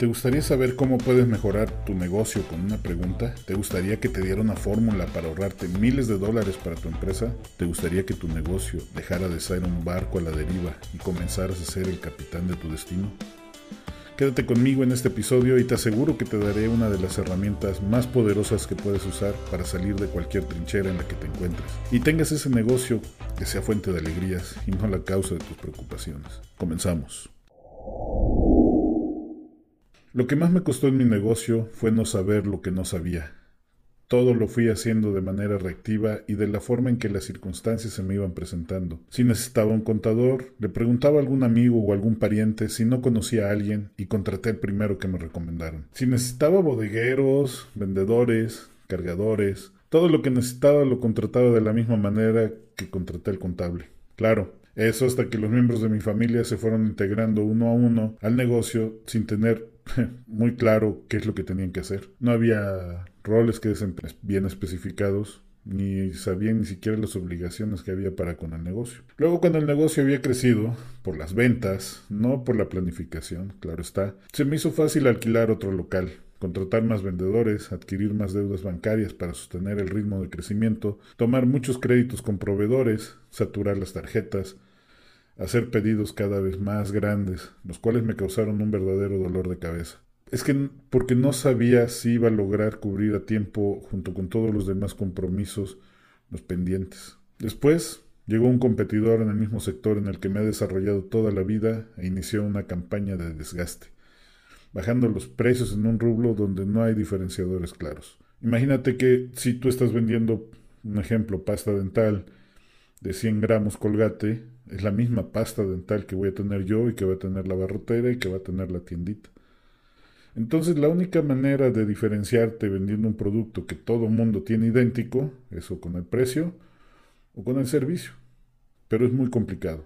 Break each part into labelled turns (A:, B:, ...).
A: ¿Te gustaría saber cómo puedes mejorar tu negocio con una pregunta? ¿Te gustaría que te diera una fórmula para ahorrarte miles de dólares para tu empresa? ¿Te gustaría que tu negocio dejara de ser un barco a la deriva y comenzaras a ser el capitán de tu destino? Quédate conmigo en este episodio y te aseguro que te daré una de las herramientas más poderosas que puedes usar para salir de cualquier trinchera en la que te encuentres y tengas ese negocio que sea fuente de alegrías y no la causa de tus preocupaciones. Comenzamos. Lo que más me costó en mi negocio fue no saber lo que no sabía. Todo lo fui haciendo de manera reactiva y de la forma en que las circunstancias se me iban presentando. Si necesitaba un contador, le preguntaba a algún amigo o algún pariente si no conocía a alguien y contraté el primero que me recomendaron. Si necesitaba bodegueros, vendedores, cargadores, todo lo que necesitaba lo contrataba de la misma manera que contraté el contable. Claro, eso hasta que los miembros de mi familia se fueron integrando uno a uno al negocio sin tener muy claro qué es lo que tenían que hacer. No había roles que bien especificados, ni sabían ni siquiera las obligaciones que había para con el negocio. Luego cuando el negocio había crecido, por las ventas, no por la planificación, claro está, se me hizo fácil alquilar otro local, contratar más vendedores, adquirir más deudas bancarias para sostener el ritmo de crecimiento, tomar muchos créditos con proveedores, saturar las tarjetas, hacer pedidos cada vez más grandes, los cuales me causaron un verdadero dolor de cabeza. Es que porque no sabía si iba a lograr cubrir a tiempo, junto con todos los demás compromisos, los pendientes. Después llegó un competidor en el mismo sector en el que me he desarrollado toda la vida e inició una campaña de desgaste, bajando los precios en un rublo donde no hay diferenciadores claros. Imagínate que si tú estás vendiendo, un ejemplo, pasta dental de 100 gramos colgate, es la misma pasta dental que voy a tener yo y que va a tener la barrotera y que va a tener la tiendita. Entonces la única manera de diferenciarte vendiendo un producto que todo mundo tiene idéntico, eso con el precio o con el servicio. Pero es muy complicado.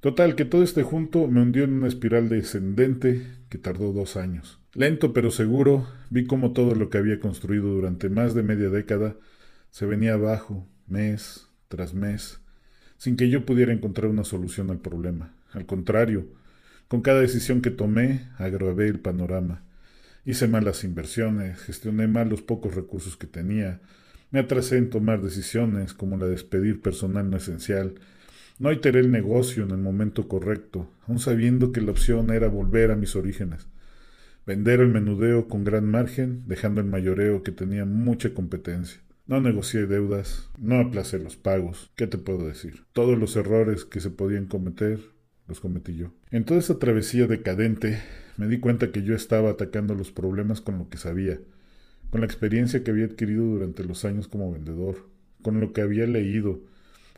A: Total, que todo este junto me hundió en una espiral descendente que tardó dos años. Lento pero seguro, vi cómo todo lo que había construido durante más de media década se venía abajo, mes tras mes, sin que yo pudiera encontrar una solución al problema. Al contrario, con cada decisión que tomé, agravé el panorama. Hice malas inversiones, gestioné mal los pocos recursos que tenía, me atrasé en tomar decisiones como la de despedir personal no esencial, no iteré el negocio en el momento correcto, aun sabiendo que la opción era volver a mis orígenes. Vender el menudeo con gran margen, dejando el mayoreo que tenía mucha competencia. No negocié deudas, no aplacé los pagos. ¿Qué te puedo decir? Todos los errores que se podían cometer los cometí yo. En toda esa travesía decadente me di cuenta que yo estaba atacando los problemas con lo que sabía, con la experiencia que había adquirido durante los años como vendedor, con lo que había leído,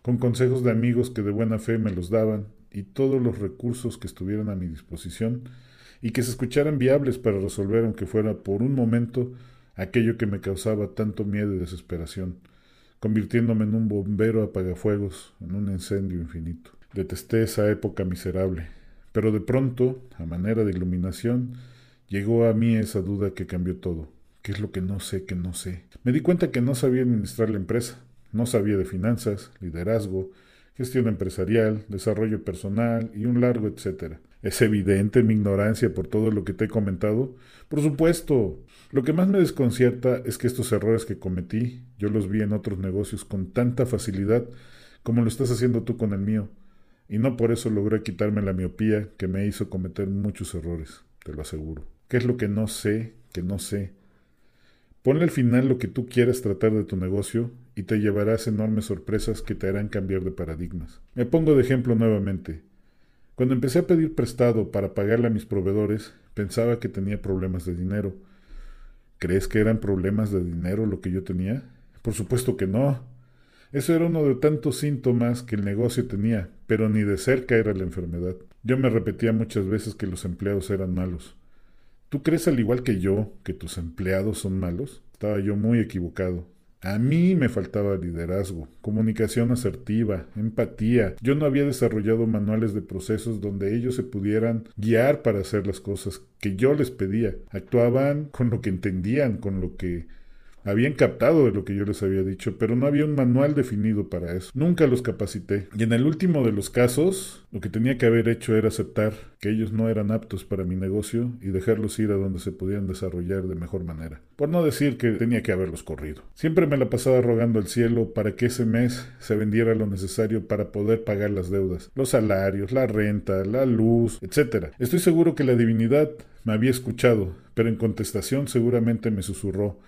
A: con consejos de amigos que de buena fe me los daban y todos los recursos que estuvieran a mi disposición y que se escucharan viables para resolver aunque fuera por un momento aquello que me causaba tanto miedo y desesperación, convirtiéndome en un bombero apagafuegos, en un incendio infinito. Detesté esa época miserable, pero de pronto, a manera de iluminación, llegó a mí esa duda que cambió todo. ¿Qué es lo que no sé que no sé? Me di cuenta que no sabía administrar la empresa, no sabía de finanzas, liderazgo, gestión empresarial, desarrollo personal y un largo etcétera. ¿Es evidente mi ignorancia por todo lo que te he comentado? Por supuesto. Lo que más me desconcierta es que estos errores que cometí, yo los vi en otros negocios con tanta facilidad como lo estás haciendo tú con el mío, y no por eso logré quitarme la miopía que me hizo cometer muchos errores, te lo aseguro. ¿Qué es lo que no sé, que no sé? Ponle al final lo que tú quieras tratar de tu negocio y te llevarás enormes sorpresas que te harán cambiar de paradigmas. Me pongo de ejemplo nuevamente. Cuando empecé a pedir prestado para pagarle a mis proveedores, pensaba que tenía problemas de dinero. ¿Crees que eran problemas de dinero lo que yo tenía? Por supuesto que no. Eso era uno de tantos síntomas que el negocio tenía, pero ni de cerca era la enfermedad. Yo me repetía muchas veces que los empleados eran malos. ¿Tú crees al igual que yo que tus empleados son malos? Estaba yo muy equivocado. A mí me faltaba liderazgo, comunicación asertiva, empatía. Yo no había desarrollado manuales de procesos donde ellos se pudieran guiar para hacer las cosas que yo les pedía. Actuaban con lo que entendían, con lo que habían captado de lo que yo les había dicho, pero no había un manual definido para eso. Nunca los capacité. Y en el último de los casos, lo que tenía que haber hecho era aceptar que ellos no eran aptos para mi negocio y dejarlos ir a donde se podían desarrollar de mejor manera. Por no decir que tenía que haberlos corrido. Siempre me la pasaba rogando al cielo para que ese mes se vendiera lo necesario para poder pagar las deudas, los salarios, la renta, la luz, etc. Estoy seguro que la divinidad me había escuchado, pero en contestación seguramente me susurró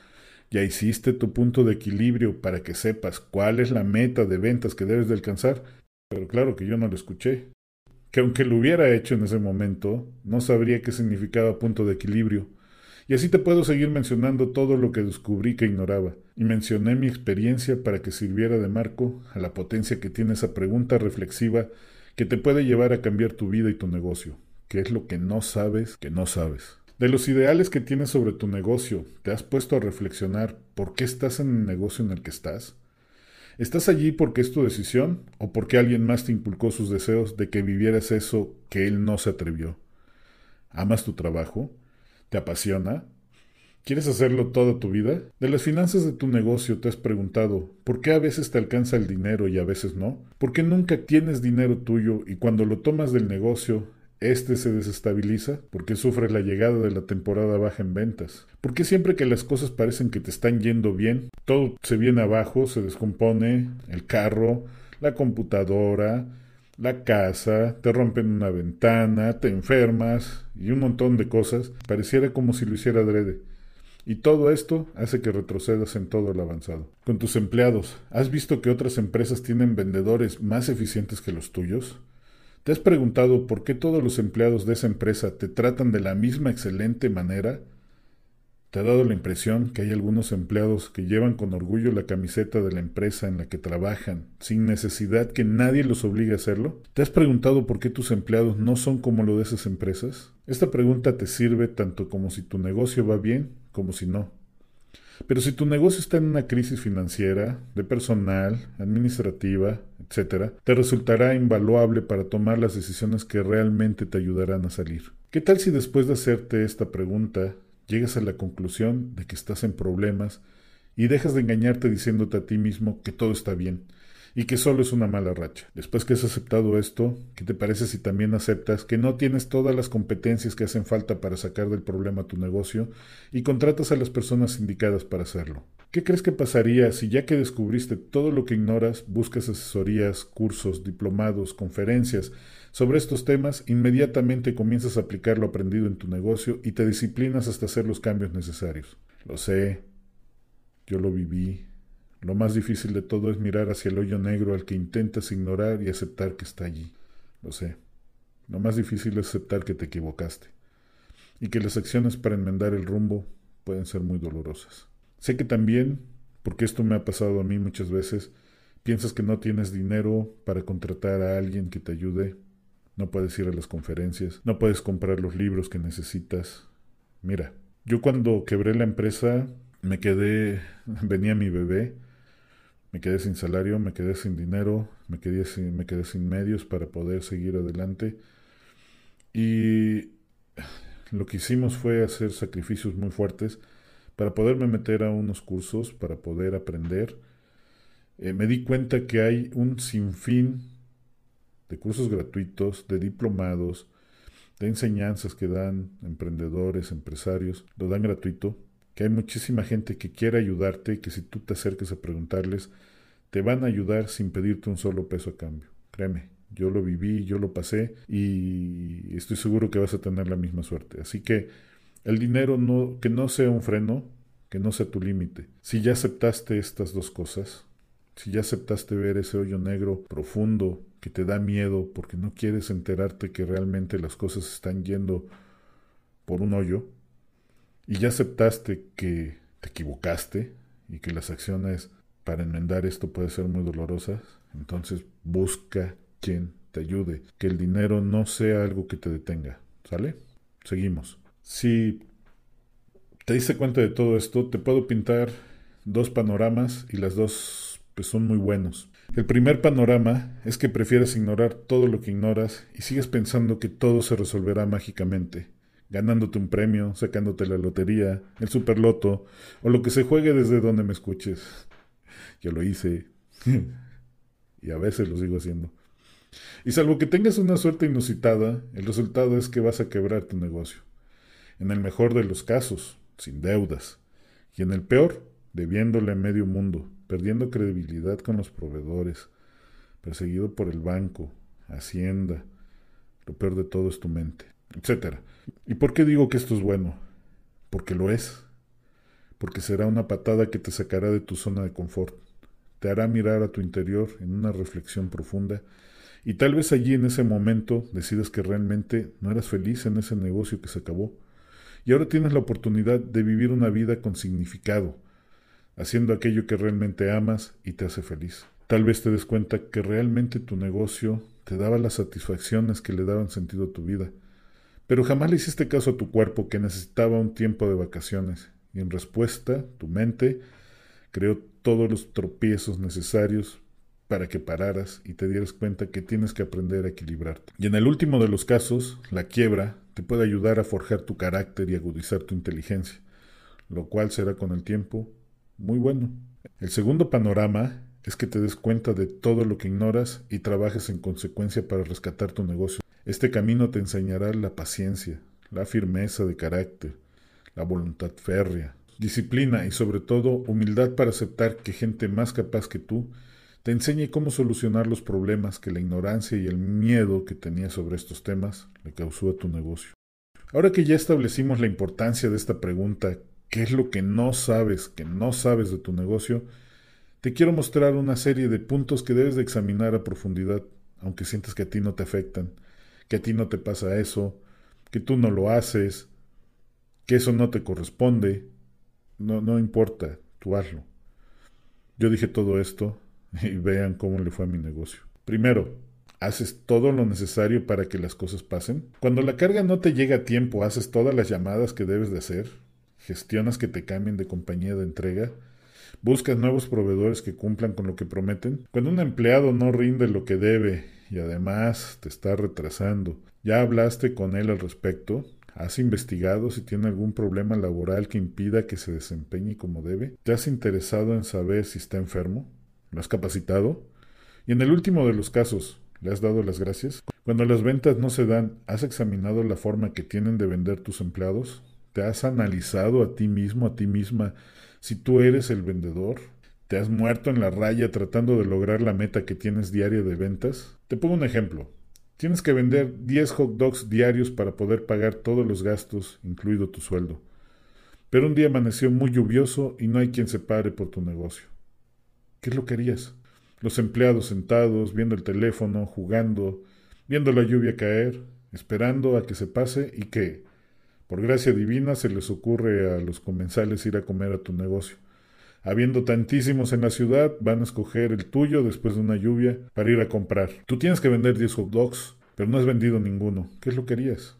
A: ya hiciste tu punto de equilibrio para que sepas cuál es la meta de ventas que debes de alcanzar, pero claro que yo no lo escuché. Que aunque lo hubiera hecho en ese momento, no sabría qué significaba punto de equilibrio. Y así te puedo seguir mencionando todo lo que descubrí que ignoraba. Y mencioné mi experiencia para que sirviera de marco a la potencia que tiene esa pregunta reflexiva que te puede llevar a cambiar tu vida y tu negocio. ¿Qué es lo que no sabes que no sabes? De los ideales que tienes sobre tu negocio, ¿te has puesto a reflexionar por qué estás en el negocio en el que estás? ¿Estás allí porque es tu decisión o porque alguien más te inculcó sus deseos de que vivieras eso que él no se atrevió? ¿Amas tu trabajo? ¿Te apasiona? ¿Quieres hacerlo toda tu vida? De las finanzas de tu negocio te has preguntado ¿por qué a veces te alcanza el dinero y a veces no? ¿Por qué nunca tienes dinero tuyo y cuando lo tomas del negocio este se desestabiliza porque sufre la llegada de la temporada baja en ventas. Porque siempre que las cosas parecen que te están yendo bien, todo se viene abajo, se descompone, el carro, la computadora, la casa, te rompen una ventana, te enfermas y un montón de cosas, pareciera como si lo hiciera adrede. Y todo esto hace que retrocedas en todo lo avanzado. Con tus empleados, ¿has visto que otras empresas tienen vendedores más eficientes que los tuyos? ¿Te has preguntado por qué todos los empleados de esa empresa te tratan de la misma excelente manera? ¿Te ha dado la impresión que hay algunos empleados que llevan con orgullo la camiseta de la empresa en la que trabajan, sin necesidad que nadie los obligue a hacerlo? ¿Te has preguntado por qué tus empleados no son como lo de esas empresas? Esta pregunta te sirve tanto como si tu negocio va bien como si no. Pero si tu negocio está en una crisis financiera, de personal, administrativa, etc., te resultará invaluable para tomar las decisiones que realmente te ayudarán a salir. ¿Qué tal si después de hacerte esta pregunta llegas a la conclusión de que estás en problemas y dejas de engañarte diciéndote a ti mismo que todo está bien? Y que solo es una mala racha. Después que has aceptado esto, ¿qué te parece si también aceptas que no tienes todas las competencias que hacen falta para sacar del problema tu negocio y contratas a las personas indicadas para hacerlo? ¿Qué crees que pasaría si ya que descubriste todo lo que ignoras, buscas asesorías, cursos, diplomados, conferencias sobre estos temas, inmediatamente comienzas a aplicar lo aprendido en tu negocio y te disciplinas hasta hacer los cambios necesarios? Lo sé, yo lo viví, lo más difícil de todo es mirar hacia el hoyo negro al que intentas ignorar y aceptar que está allí. Lo sé. Lo más difícil es aceptar que te equivocaste y que las acciones para enmendar el rumbo pueden ser muy dolorosas. Sé que también, porque esto me ha pasado a mí muchas veces, piensas que no tienes dinero para contratar a alguien que te ayude, no puedes ir a las conferencias, no puedes comprar los libros que necesitas. Mira, yo cuando quebré la empresa me quedé, venía mi bebé, me quedé sin salario, me quedé sin dinero, me quedé sin, me quedé sin medios para poder seguir adelante. Y lo que hicimos fue hacer sacrificios muy fuertes para poderme meter a unos cursos, para poder aprender. Eh, me di cuenta que hay un sinfín de cursos gratuitos, de diplomados, de enseñanzas que dan emprendedores, empresarios, lo dan gratuito que hay muchísima gente que quiere ayudarte y que si tú te acerques a preguntarles, te van a ayudar sin pedirte un solo peso a cambio. Créeme, yo lo viví, yo lo pasé y estoy seguro que vas a tener la misma suerte. Así que el dinero no, que no sea un freno, que no sea tu límite. Si ya aceptaste estas dos cosas, si ya aceptaste ver ese hoyo negro profundo que te da miedo porque no quieres enterarte que realmente las cosas están yendo por un hoyo, y ya aceptaste que te equivocaste y que las acciones para enmendar esto pueden ser muy dolorosas, entonces busca quien te ayude, que el dinero no sea algo que te detenga, ¿sale? Seguimos. Si te diste cuenta de todo esto, te puedo pintar dos panoramas y las dos pues, son muy buenos. El primer panorama es que prefieres ignorar todo lo que ignoras y sigues pensando que todo se resolverá mágicamente ganándote un premio, sacándote la lotería, el superloto, o lo que se juegue desde donde me escuches. Yo lo hice. y a veces lo sigo haciendo. Y salvo que tengas una suerte inusitada, el resultado es que vas a quebrar tu negocio. En el mejor de los casos, sin deudas. Y en el peor, debiéndole a medio mundo, perdiendo credibilidad con los proveedores, perseguido por el banco, Hacienda. Lo peor de todo es tu mente, etc. ¿Y por qué digo que esto es bueno? Porque lo es. Porque será una patada que te sacará de tu zona de confort. Te hará mirar a tu interior en una reflexión profunda y tal vez allí en ese momento decidas que realmente no eras feliz en ese negocio que se acabó. Y ahora tienes la oportunidad de vivir una vida con significado, haciendo aquello que realmente amas y te hace feliz. Tal vez te des cuenta que realmente tu negocio te daba las satisfacciones que le daban sentido a tu vida, pero jamás le hiciste caso a tu cuerpo que necesitaba un tiempo de vacaciones, y en respuesta tu mente creó todos los tropiezos necesarios para que pararas y te dieras cuenta que tienes que aprender a equilibrarte. Y en el último de los casos, la quiebra te puede ayudar a forjar tu carácter y agudizar tu inteligencia, lo cual será con el tiempo muy bueno. El segundo panorama es que te des cuenta de todo lo que ignoras y trabajes en consecuencia para rescatar tu negocio. Este camino te enseñará la paciencia, la firmeza de carácter, la voluntad férrea, disciplina y sobre todo humildad para aceptar que gente más capaz que tú te enseñe cómo solucionar los problemas que la ignorancia y el miedo que tenías sobre estos temas le causó a tu negocio. Ahora que ya establecimos la importancia de esta pregunta, ¿qué es lo que no sabes, que no sabes de tu negocio? Te quiero mostrar una serie de puntos que debes de examinar a profundidad, aunque sientes que a ti no te afectan, que a ti no te pasa eso, que tú no lo haces, que eso no te corresponde. No, no importa, tú hazlo. Yo dije todo esto y vean cómo le fue a mi negocio. Primero, ¿haces todo lo necesario para que las cosas pasen? Cuando la carga no te llega a tiempo, ¿haces todas las llamadas que debes de hacer? ¿Gestionas que te cambien de compañía de entrega? ¿Buscas nuevos proveedores que cumplan con lo que prometen? Cuando un empleado no rinde lo que debe y además te está retrasando, ¿ya hablaste con él al respecto? ¿Has investigado si tiene algún problema laboral que impida que se desempeñe como debe? ¿Te has interesado en saber si está enfermo? ¿Lo has capacitado? Y en el último de los casos, ¿le has dado las gracias? Cuando las ventas no se dan, ¿has examinado la forma que tienen de vender tus empleados? ¿Te has analizado a ti mismo, a ti misma, si tú eres el vendedor? ¿Te has muerto en la raya tratando de lograr la meta que tienes diaria de ventas? Te pongo un ejemplo. Tienes que vender 10 hot dogs diarios para poder pagar todos los gastos, incluido tu sueldo. Pero un día amaneció muy lluvioso y no hay quien se pare por tu negocio. ¿Qué es lo que harías? Los empleados sentados, viendo el teléfono, jugando, viendo la lluvia caer, esperando a que se pase y que, por gracia divina, se les ocurre a los comensales ir a comer a tu negocio. Habiendo tantísimos en la ciudad, van a escoger el tuyo después de una lluvia para ir a comprar. Tú tienes que vender 10 hot dogs, pero no has vendido ninguno. ¿Qué es lo que harías?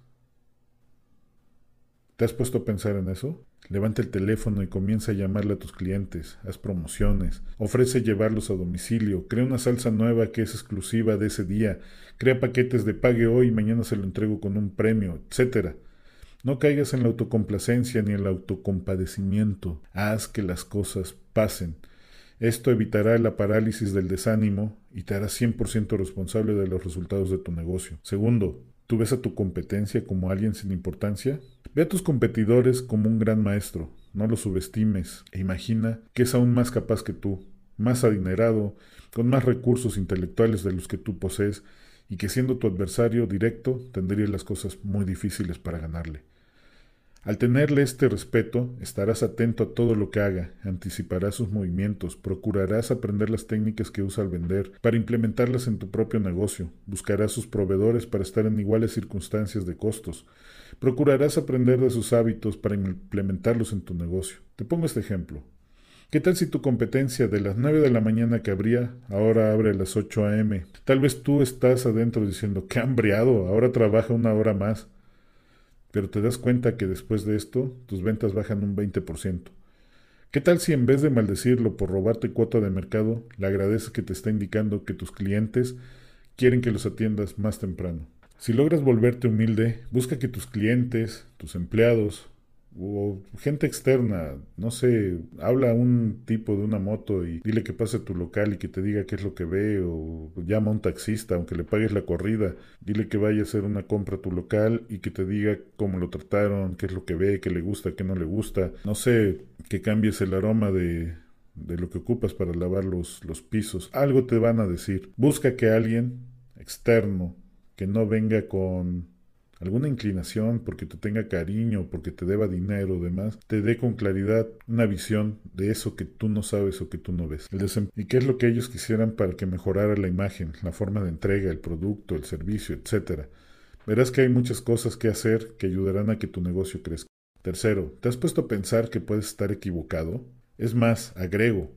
A: ¿Te has puesto a pensar en eso? Levanta el teléfono y comienza a llamarle a tus clientes, haz promociones, ofrece llevarlos a domicilio, crea una salsa nueva que es exclusiva de ese día, crea paquetes de pague hoy y mañana se lo entrego con un premio, etc. No caigas en la autocomplacencia ni el autocompadecimiento, haz que las cosas pasen. Esto evitará la parálisis del desánimo y te hará 100% responsable de los resultados de tu negocio. Segundo, ¿Tú ves a tu competencia como alguien sin importancia? Ve a tus competidores como un gran maestro, no los subestimes e imagina que es aún más capaz que tú, más adinerado, con más recursos intelectuales de los que tú posees y que siendo tu adversario directo tendría las cosas muy difíciles para ganarle. Al tenerle este respeto, estarás atento a todo lo que haga, anticiparás sus movimientos, procurarás aprender las técnicas que usa al vender para implementarlas en tu propio negocio, buscarás sus proveedores para estar en iguales circunstancias de costos, procurarás aprender de sus hábitos para implementarlos en tu negocio. Te pongo este ejemplo. ¿Qué tal si tu competencia de las 9 de la mañana que abría ahora abre a las 8 a.m.? Tal vez tú estás adentro diciendo, qué hambriado, ahora trabaja una hora más pero te das cuenta que después de esto tus ventas bajan un 20%. ¿Qué tal si en vez de maldecirlo por robarte cuota de mercado, le agradeces que te está indicando que tus clientes quieren que los atiendas más temprano? Si logras volverte humilde, busca que tus clientes, tus empleados o gente externa, no sé, habla a un tipo de una moto y dile que pase a tu local y que te diga qué es lo que ve o llama a un taxista aunque le pagues la corrida, dile que vaya a hacer una compra a tu local y que te diga cómo lo trataron, qué es lo que ve, qué le gusta, qué no le gusta, no sé, que cambies el aroma de de lo que ocupas para lavar los, los pisos, algo te van a decir. Busca que alguien externo, que no venga con alguna inclinación, porque te tenga cariño, porque te deba dinero o demás, te dé con claridad una visión de eso que tú no sabes o que tú no ves. y qué es lo que ellos quisieran para que mejorara la imagen, la forma de entrega, el producto, el servicio, etc. Verás que hay muchas cosas que hacer que ayudarán a que tu negocio crezca. Tercero, ¿te has puesto a pensar que puedes estar equivocado? Es más, agrego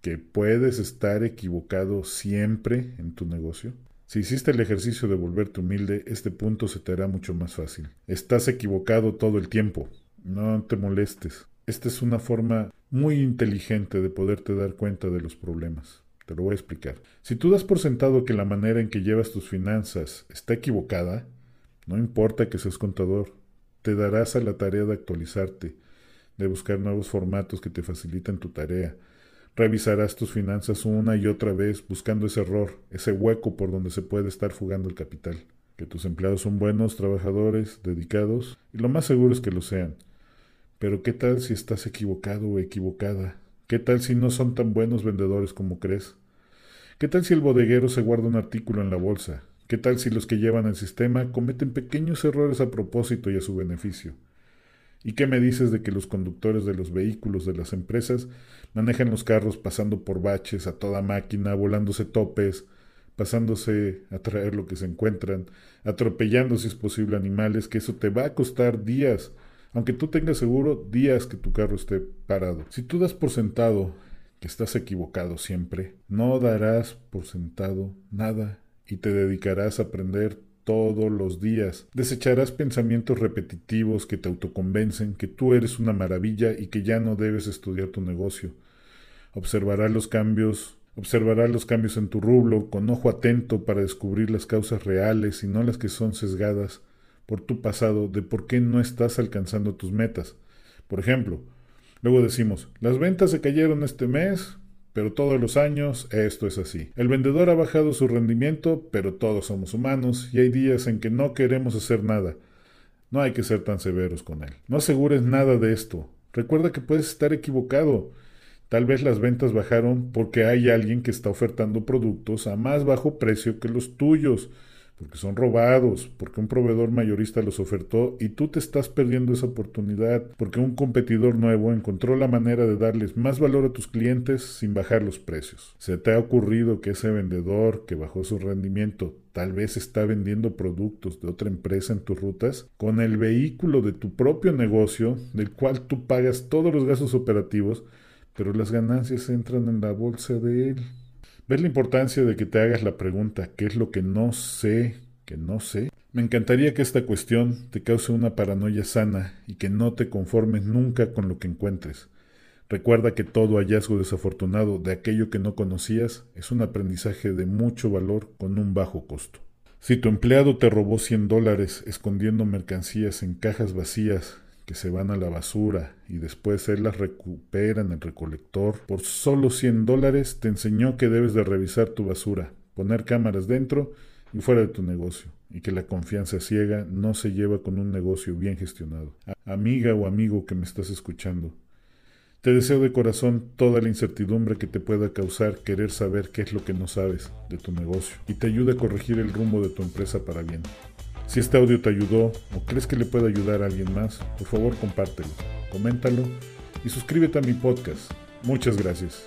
A: que puedes estar equivocado siempre en tu negocio. Si hiciste el ejercicio de volverte humilde, este punto se te hará mucho más fácil. Estás equivocado todo el tiempo. No te molestes. Esta es una forma muy inteligente de poderte dar cuenta de los problemas. Te lo voy a explicar. Si tú das por sentado que la manera en que llevas tus finanzas está equivocada, no importa que seas contador, te darás a la tarea de actualizarte, de buscar nuevos formatos que te faciliten tu tarea. Revisarás tus finanzas una y otra vez buscando ese error, ese hueco por donde se puede estar fugando el capital. Que tus empleados son buenos, trabajadores, dedicados, y lo más seguro es que lo sean. Pero ¿qué tal si estás equivocado o equivocada? ¿Qué tal si no son tan buenos vendedores como crees? ¿Qué tal si el bodeguero se guarda un artículo en la bolsa? ¿Qué tal si los que llevan el sistema cometen pequeños errores a propósito y a su beneficio? ¿Y qué me dices de que los conductores de los vehículos de las empresas manejan los carros pasando por baches a toda máquina, volándose topes, pasándose a traer lo que se encuentran, atropellando si es posible animales, que eso te va a costar días, aunque tú tengas seguro días que tu carro esté parado. Si tú das por sentado que estás equivocado siempre, no darás por sentado nada y te dedicarás a aprender todos los días. Desecharás pensamientos repetitivos que te autoconvencen que tú eres una maravilla y que ya no debes estudiar tu negocio. Observarás los cambios, observarás los cambios en tu rublo con ojo atento para descubrir las causas reales y no las que son sesgadas por tu pasado de por qué no estás alcanzando tus metas. Por ejemplo, luego decimos, las ventas se cayeron este mes, pero todos los años esto es así. El vendedor ha bajado su rendimiento, pero todos somos humanos y hay días en que no queremos hacer nada. No hay que ser tan severos con él. No asegures nada de esto. Recuerda que puedes estar equivocado. Tal vez las ventas bajaron porque hay alguien que está ofertando productos a más bajo precio que los tuyos porque son robados, porque un proveedor mayorista los ofertó y tú te estás perdiendo esa oportunidad, porque un competidor nuevo encontró la manera de darles más valor a tus clientes sin bajar los precios. ¿Se te ha ocurrido que ese vendedor que bajó su rendimiento tal vez está vendiendo productos de otra empresa en tus rutas con el vehículo de tu propio negocio, del cual tú pagas todos los gastos operativos, pero las ganancias entran en la bolsa de él? ¿Ves la importancia de que te hagas la pregunta ¿qué es lo que no sé, que no sé? Me encantaría que esta cuestión te cause una paranoia sana y que no te conformes nunca con lo que encuentres. Recuerda que todo hallazgo desafortunado de aquello que no conocías es un aprendizaje de mucho valor con un bajo costo. Si tu empleado te robó 100 dólares escondiendo mercancías en cajas vacías que se van a la basura y después él las recupera en el recolector por solo 100 dólares, te enseñó que debes de revisar tu basura, poner cámaras dentro y fuera de tu negocio, y que la confianza ciega no se lleva con un negocio bien gestionado. Amiga o amigo que me estás escuchando, te deseo de corazón toda la incertidumbre que te pueda causar querer saber qué es lo que no sabes de tu negocio y te ayude a corregir el rumbo de tu empresa para bien. Si este audio te ayudó o crees que le puede ayudar a alguien más, por favor compártelo, coméntalo y suscríbete a mi podcast. Muchas gracias.